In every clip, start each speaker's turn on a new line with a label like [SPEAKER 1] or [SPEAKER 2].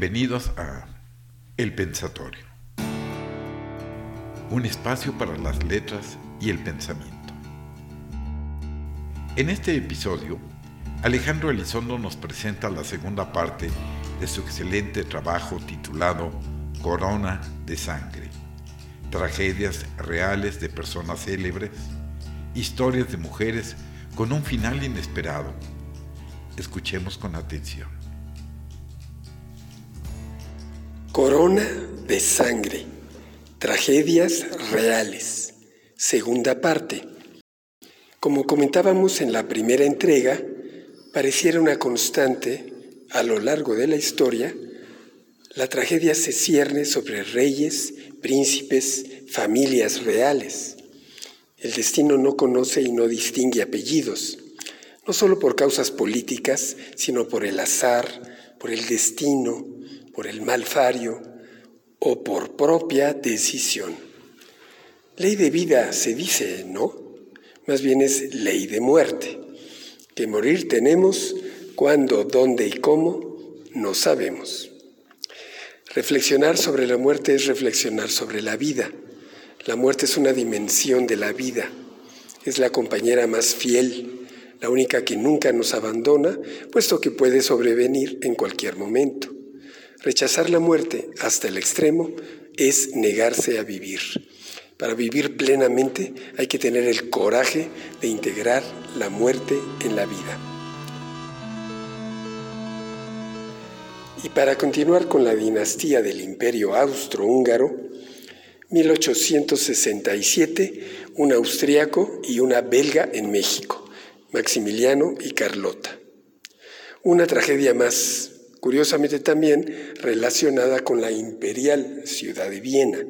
[SPEAKER 1] Bienvenidos a El Pensatorio, un espacio para las letras y el pensamiento. En este episodio, Alejandro Elizondo nos presenta la segunda parte de su excelente trabajo titulado Corona de Sangre, tragedias reales de personas célebres, historias de mujeres con un final inesperado. Escuchemos con atención.
[SPEAKER 2] Corona de sangre. Tragedias reales. Segunda parte. Como comentábamos en la primera entrega, pareciera una constante a lo largo de la historia, la tragedia se cierne sobre reyes, príncipes, familias reales. El destino no conoce y no distingue apellidos, no solo por causas políticas, sino por el azar, por el destino, por el malfario o por propia decisión. Ley de vida se dice, ¿no? Más bien es ley de muerte. Que morir tenemos cuándo, dónde y cómo, no sabemos. Reflexionar sobre la muerte es reflexionar sobre la vida. La muerte es una dimensión de la vida. Es la compañera más fiel, la única que nunca nos abandona, puesto que puede sobrevenir en cualquier momento. Rechazar la muerte hasta el extremo es negarse a vivir. Para vivir plenamente hay que tener el coraje de integrar la muerte en la vida. Y para continuar con la dinastía del imperio austrohúngaro, 1867, un austriaco y una belga en México, Maximiliano y Carlota. Una tragedia más curiosamente también relacionada con la imperial ciudad de Viena.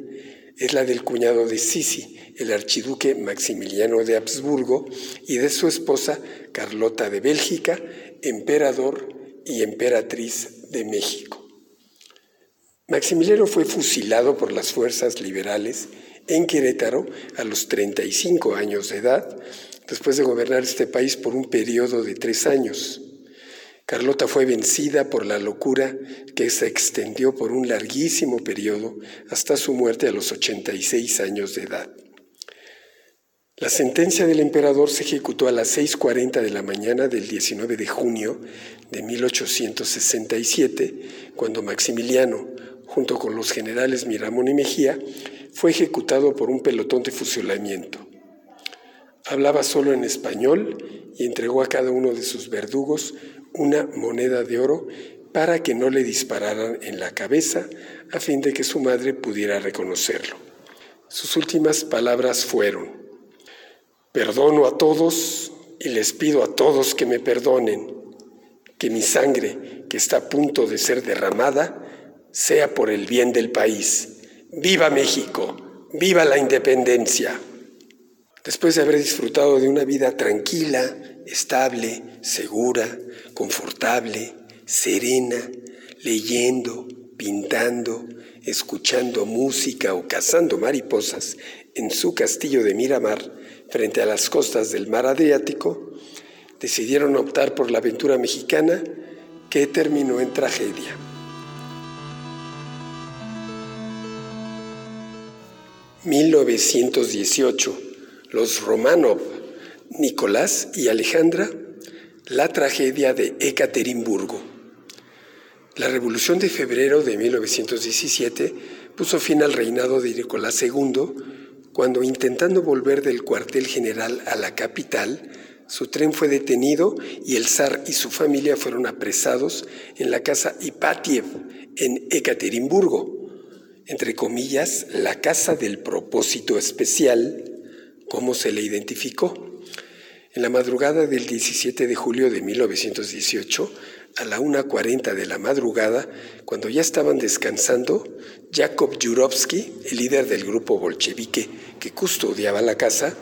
[SPEAKER 2] Es la del cuñado de Sisi, el archiduque Maximiliano de Habsburgo, y de su esposa Carlota de Bélgica, emperador y emperatriz de México. Maximiliano fue fusilado por las fuerzas liberales en Querétaro a los 35 años de edad, después de gobernar este país por un periodo de tres años. Carlota fue vencida por la locura que se extendió por un larguísimo periodo hasta su muerte a los 86 años de edad. La sentencia del emperador se ejecutó a las 6.40 de la mañana del 19 de junio de 1867, cuando Maximiliano, junto con los generales Miramón y Mejía, fue ejecutado por un pelotón de fusilamiento. Hablaba solo en español y entregó a cada uno de sus verdugos una moneda de oro para que no le dispararan en la cabeza a fin de que su madre pudiera reconocerlo. Sus últimas palabras fueron, perdono a todos y les pido a todos que me perdonen, que mi sangre, que está a punto de ser derramada, sea por el bien del país. ¡Viva México! ¡Viva la independencia! Después de haber disfrutado de una vida tranquila, estable, segura, confortable, serena, leyendo, pintando, escuchando música o cazando mariposas en su castillo de Miramar frente a las costas del mar Adriático, decidieron optar por la aventura mexicana que terminó en tragedia. ...1918... Los Romanov, Nicolás y Alejandra la tragedia de Ekaterimburgo. La Revolución de febrero de 1917 puso fin al reinado de Nicolás II cuando, intentando volver del cuartel general a la capital, su tren fue detenido y el zar y su familia fueron apresados en la casa Ipatiev en Ekaterimburgo, entre comillas, la casa del propósito especial, como se le identificó. En la madrugada del 17 de julio de 1918, a la 1.40 de la madrugada, cuando ya estaban descansando, Jakob Jurovsky, el líder del grupo bolchevique que custodiaba la casa,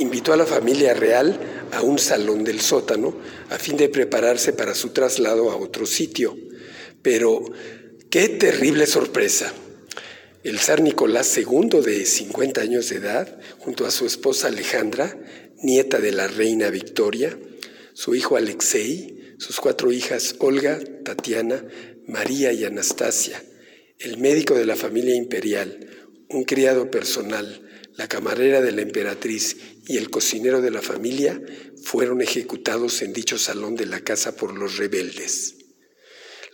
[SPEAKER 2] invitó a la familia real a un salón del sótano a fin de prepararse para su traslado a otro sitio. Pero, qué terrible sorpresa. El zar Nicolás II, de 50 años de edad, junto a su esposa Alejandra, nieta de la reina Victoria, su hijo Alexei, sus cuatro hijas Olga, Tatiana, María y Anastasia, el médico de la familia imperial, un criado personal, la camarera de la emperatriz y el cocinero de la familia fueron ejecutados en dicho salón de la casa por los rebeldes.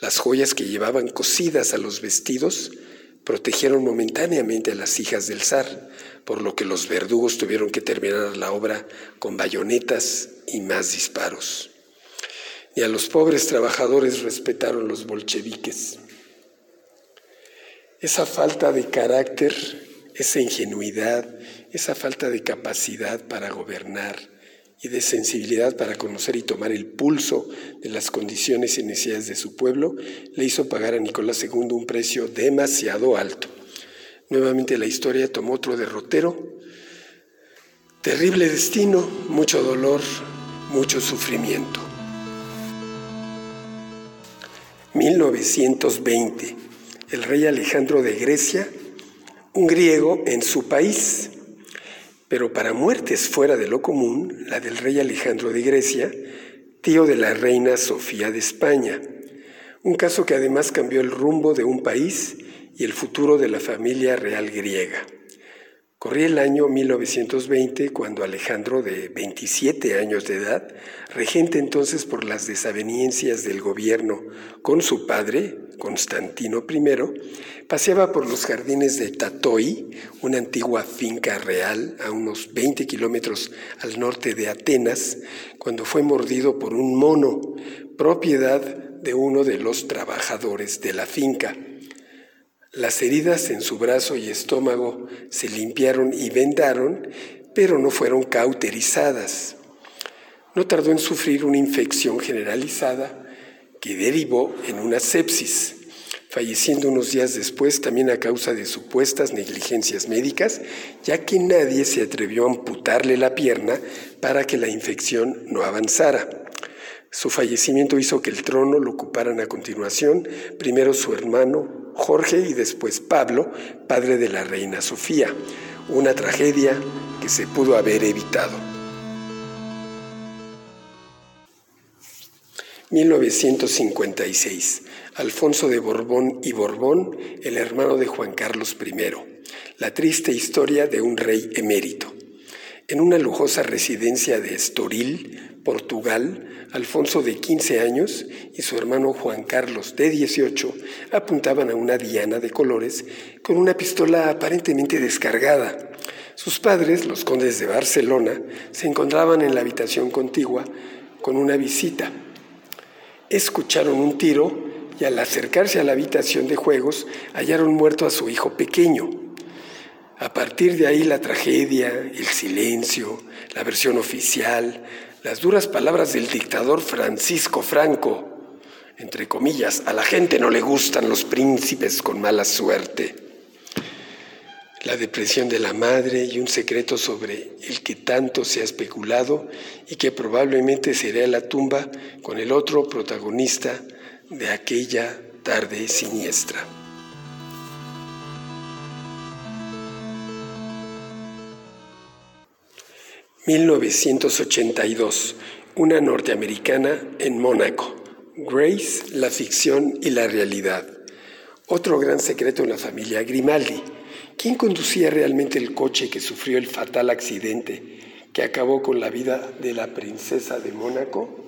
[SPEAKER 2] Las joyas que llevaban cosidas a los vestidos protegieron momentáneamente a las hijas del zar, por lo que los verdugos tuvieron que terminar la obra con bayonetas y más disparos. Y a los pobres trabajadores respetaron los bolcheviques. Esa falta de carácter, esa ingenuidad, esa falta de capacidad para gobernar y de sensibilidad para conocer y tomar el pulso de las condiciones y necesidades de su pueblo, le hizo pagar a Nicolás II un precio demasiado alto. Nuevamente la historia tomó otro derrotero. Terrible destino, mucho dolor, mucho sufrimiento. 1920 el rey Alejandro de Grecia, un griego en su país, pero para muertes fuera de lo común, la del rey Alejandro de Grecia, tío de la reina Sofía de España, un caso que además cambió el rumbo de un país y el futuro de la familia real griega. Corría el año 1920 cuando Alejandro, de 27 años de edad, regente entonces por las desavenencias del gobierno con su padre, Constantino I, paseaba por los jardines de Tatoi, una antigua finca real a unos 20 kilómetros al norte de Atenas, cuando fue mordido por un mono, propiedad de uno de los trabajadores de la finca. Las heridas en su brazo y estómago se limpiaron y vendaron, pero no fueron cauterizadas. No tardó en sufrir una infección generalizada que derivó en una sepsis, falleciendo unos días después también a causa de supuestas negligencias médicas, ya que nadie se atrevió a amputarle la pierna para que la infección no avanzara. Su fallecimiento hizo que el trono lo ocuparan a continuación primero su hermano Jorge y después Pablo, padre de la reina Sofía. Una tragedia que se pudo haber evitado. 1956. Alfonso de Borbón y Borbón, el hermano de Juan Carlos I. La triste historia de un rey emérito. En una lujosa residencia de Estoril, Portugal, Alfonso de 15 años y su hermano Juan Carlos de 18 apuntaban a una diana de colores con una pistola aparentemente descargada. Sus padres, los condes de Barcelona, se encontraban en la habitación contigua con una visita. Escucharon un tiro y al acercarse a la habitación de juegos hallaron muerto a su hijo pequeño. A partir de ahí la tragedia, el silencio, la versión oficial, las duras palabras del dictador Francisco Franco, entre comillas, a la gente no le gustan los príncipes con mala suerte, la depresión de la madre y un secreto sobre el que tanto se ha especulado y que probablemente será la tumba con el otro protagonista de aquella tarde siniestra. 1982, una norteamericana en Mónaco. Grace, la ficción y la realidad. Otro gran secreto en la familia Grimaldi. ¿Quién conducía realmente el coche que sufrió el fatal accidente que acabó con la vida de la princesa de Mónaco?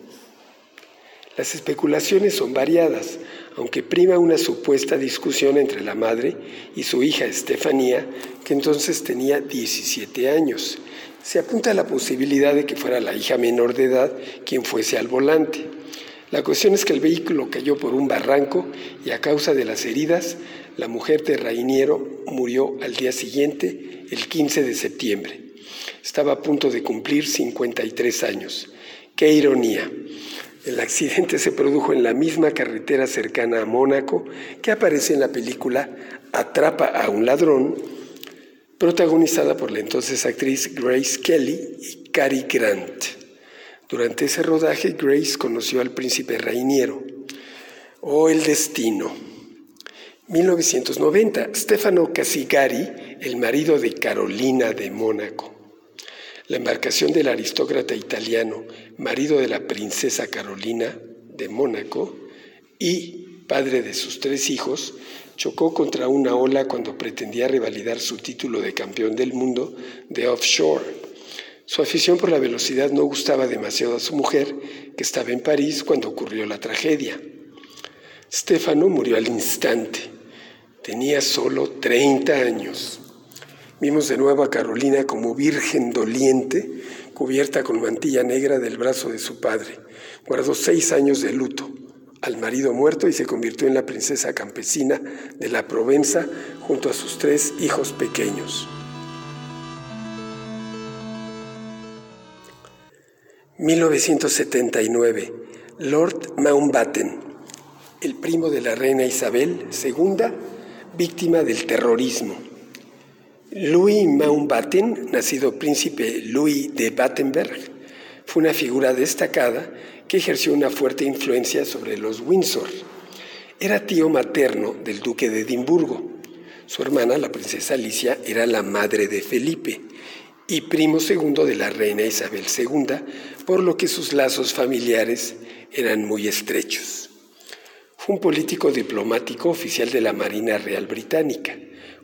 [SPEAKER 2] Las especulaciones son variadas, aunque prima una supuesta discusión entre la madre y su hija Estefanía, que entonces tenía 17 años se apunta a la posibilidad de que fuera la hija menor de edad quien fuese al volante. La cuestión es que el vehículo cayó por un barranco y a causa de las heridas, la mujer de Rainiero murió al día siguiente, el 15 de septiembre. Estaba a punto de cumplir 53 años. ¡Qué ironía! El accidente se produjo en la misma carretera cercana a Mónaco que aparece en la película Atrapa a un ladrón, protagonizada por la entonces actriz Grace Kelly y Cary Grant. Durante ese rodaje, Grace conoció al príncipe Rainiero. Oh, el destino. 1990, Stefano Casigari, el marido de Carolina de Mónaco. La embarcación del aristócrata italiano, marido de la princesa Carolina, de Mónaco y padre de sus tres hijos, chocó contra una ola cuando pretendía revalidar su título de campeón del mundo de offshore. Su afición por la velocidad no gustaba demasiado a su mujer, que estaba en París cuando ocurrió la tragedia. Stefano murió al instante. Tenía solo 30 años. Vimos de nuevo a Carolina como virgen doliente, cubierta con mantilla negra del brazo de su padre. Guardó seis años de luto al marido muerto y se convirtió en la princesa campesina de la Provenza junto a sus tres hijos pequeños. 1979. Lord Mountbatten, el primo de la reina Isabel II, víctima del terrorismo. Louis Mountbatten, nacido príncipe Louis de Battenberg, fue una figura destacada que ejerció una fuerte influencia sobre los Windsor. Era tío materno del duque de Edimburgo. Su hermana, la princesa Alicia, era la madre de Felipe y primo segundo de la reina Isabel II, por lo que sus lazos familiares eran muy estrechos. Fue un político diplomático oficial de la Marina Real Británica.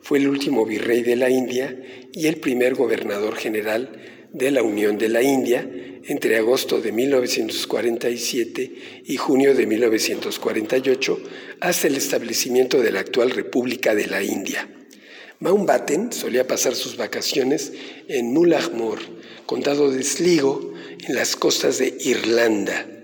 [SPEAKER 2] Fue el último virrey de la India y el primer gobernador general de la Unión de la India entre agosto de 1947 y junio de 1948 hasta el establecimiento de la actual República de la India. Mountbatten solía pasar sus vacaciones en Mullaghmore, condado de Sligo, en las costas de Irlanda.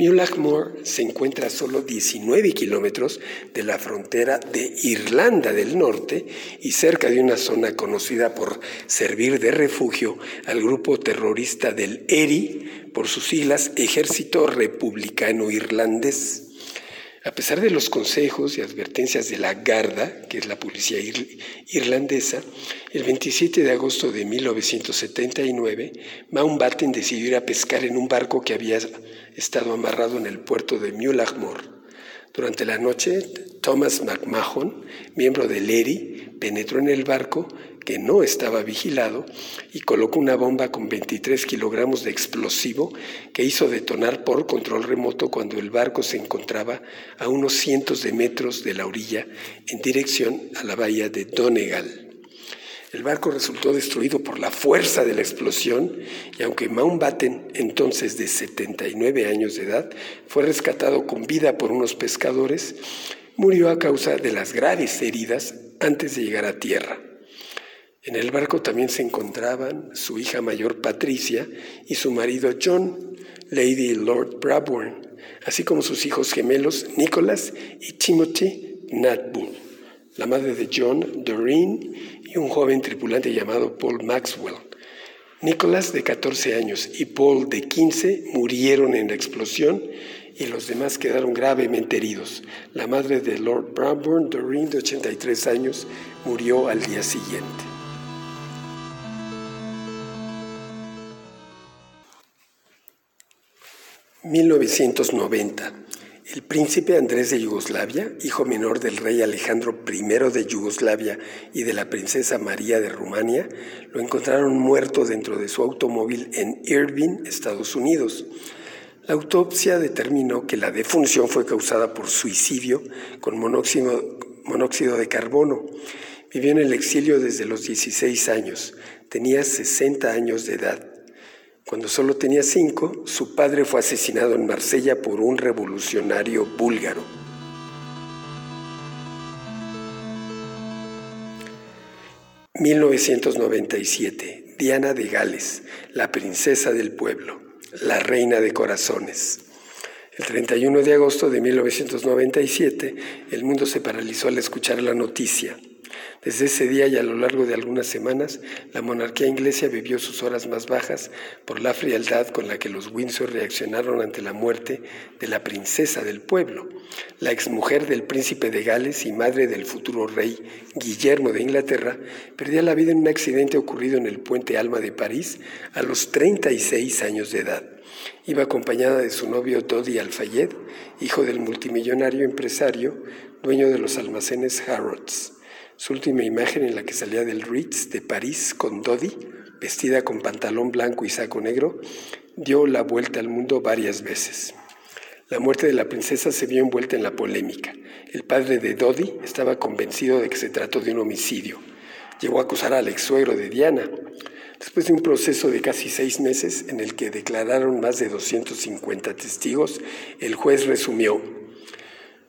[SPEAKER 2] Mullaghmore se encuentra a solo 19 kilómetros de la frontera de Irlanda del Norte y cerca de una zona conocida por servir de refugio al grupo terrorista del ERI, por sus siglas Ejército Republicano Irlandés. A pesar de los consejos y advertencias de la Garda, que es la policía irlandesa, el 27 de agosto de 1979, Mountbatten decidió ir a pescar en un barco que había estado amarrado en el puerto de Mullaghmore. Durante la noche, Thomas McMahon, miembro del ERI, penetró en el barco que no estaba vigilado y colocó una bomba con 23 kilogramos de explosivo que hizo detonar por control remoto cuando el barco se encontraba a unos cientos de metros de la orilla en dirección a la bahía de Donegal. El barco resultó destruido por la fuerza de la explosión y aunque Mountbatten, entonces de 79 años de edad, fue rescatado con vida por unos pescadores, murió a causa de las graves heridas antes de llegar a tierra. En el barco también se encontraban su hija mayor Patricia y su marido John, Lady Lord Brabourne, así como sus hijos gemelos Nicholas y Timothy Natbull, la madre de John, Doreen, y un joven tripulante llamado Paul Maxwell. Nicholas, de 14 años, y Paul, de 15, murieron en la explosión y los demás quedaron gravemente heridos. La madre de Lord Brabourne, Doreen, de 83 años, murió al día siguiente. 1990. El príncipe Andrés de Yugoslavia, hijo menor del rey Alejandro I de Yugoslavia y de la princesa María de Rumania, lo encontraron muerto dentro de su automóvil en Irvine, Estados Unidos. La autopsia determinó que la defunción fue causada por suicidio con monóxido, monóxido de carbono. Vivió en el exilio desde los 16 años. Tenía 60 años de edad. Cuando solo tenía cinco, su padre fue asesinado en Marsella por un revolucionario búlgaro. ...1997... Diana de Gales... ...la princesa del pueblo... ...la reina de corazones... El 31 de agosto de 1997, el mundo se paralizó al escuchar la noticia. Desde ese día y a lo largo de algunas semanas, la monarquía inglesa vivió sus horas más bajas por la frialdad con la que los Windsor reaccionaron ante la muerte de la princesa del pueblo, la exmujer del príncipe de Gales y madre del futuro rey Guillermo de Inglaterra, perdía la vida en un accidente ocurrido en el puente Alma de París a los 36 años de edad. Iba acompañada de su novio Dodi Alfayed, hijo del multimillonario empresario, dueño de los almacenes Harrods. Su última imagen en la que salía del Ritz de París con Dodi, vestida con pantalón blanco y saco negro, dio la vuelta al mundo varias veces. La muerte de la princesa se vio envuelta en la polémica. El padre de Dodi estaba convencido de que se trató de un homicidio. Llegó a acusar al ex suegro de Diana. Después de un proceso de casi seis meses en el que declararon más de 250 testigos, el juez resumió,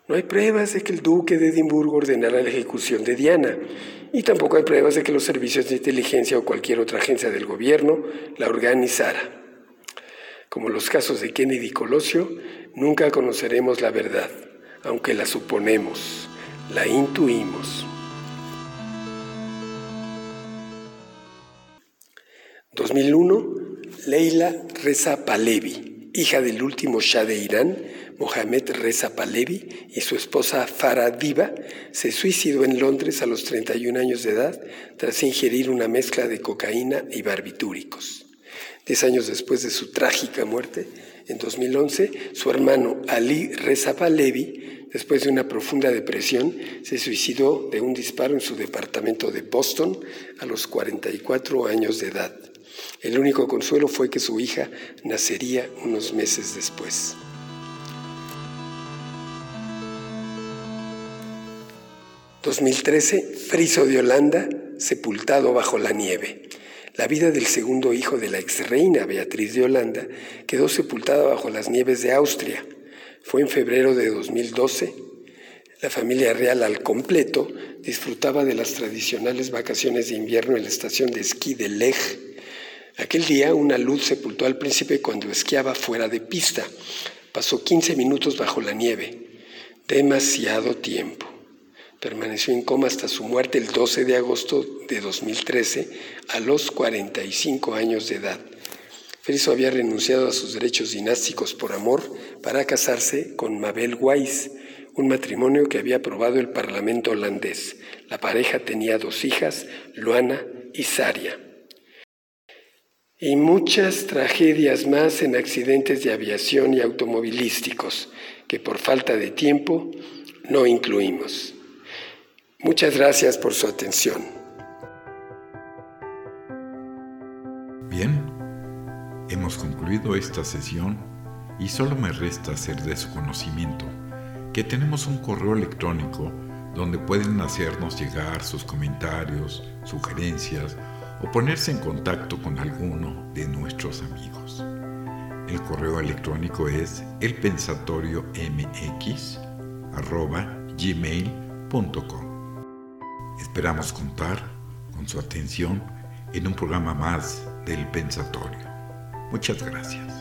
[SPEAKER 2] no hay pruebas de que el duque de Edimburgo ordenara la ejecución de Diana, y tampoco hay pruebas de que los servicios de inteligencia o cualquier otra agencia del gobierno la organizara. Como los casos de Kennedy y Colosio, nunca conoceremos la verdad, aunque la suponemos, la intuimos. 2001, Leila Reza Palevi, hija del último Shah de Irán, Mohamed Reza Palevi, y su esposa Farah Diva, se suicidó en Londres a los 31 años de edad tras ingerir una mezcla de cocaína y barbitúricos. Diez años después de su trágica muerte, en 2011, su hermano Ali Reza Palevi, después de una profunda depresión, se suicidó de un disparo en su departamento de Boston a los 44 años de edad. El único consuelo fue que su hija nacería unos meses después. 2013, Friso de Holanda, sepultado bajo la nieve. La vida del segundo hijo de la ex reina Beatriz de Holanda quedó sepultada bajo las nieves de Austria. Fue en febrero de 2012. La familia real al completo disfrutaba de las tradicionales vacaciones de invierno en la estación de esquí de Lech. Aquel día una luz sepultó al príncipe cuando esquiaba fuera de pista. Pasó 15 minutos bajo la nieve. Demasiado tiempo. Permaneció en coma hasta su muerte el 12 de agosto de 2013 a los 45 años de edad. Friso había renunciado a sus derechos dinásticos por amor para casarse con Mabel Weiss, un matrimonio que había aprobado el Parlamento holandés. La pareja tenía dos hijas, Luana y Saria. Y muchas tragedias más en accidentes de aviación y automovilísticos, que por falta de tiempo no incluimos. Muchas gracias por su atención.
[SPEAKER 1] Bien, hemos concluido esta sesión y solo me resta hacer de su conocimiento que tenemos un correo electrónico donde pueden hacernos llegar sus comentarios, sugerencias o ponerse en contacto con alguno de nuestros amigos. El correo electrónico es elpensatoriomx.gmail.com Esperamos contar con su atención en un programa más del Pensatorio. Muchas gracias.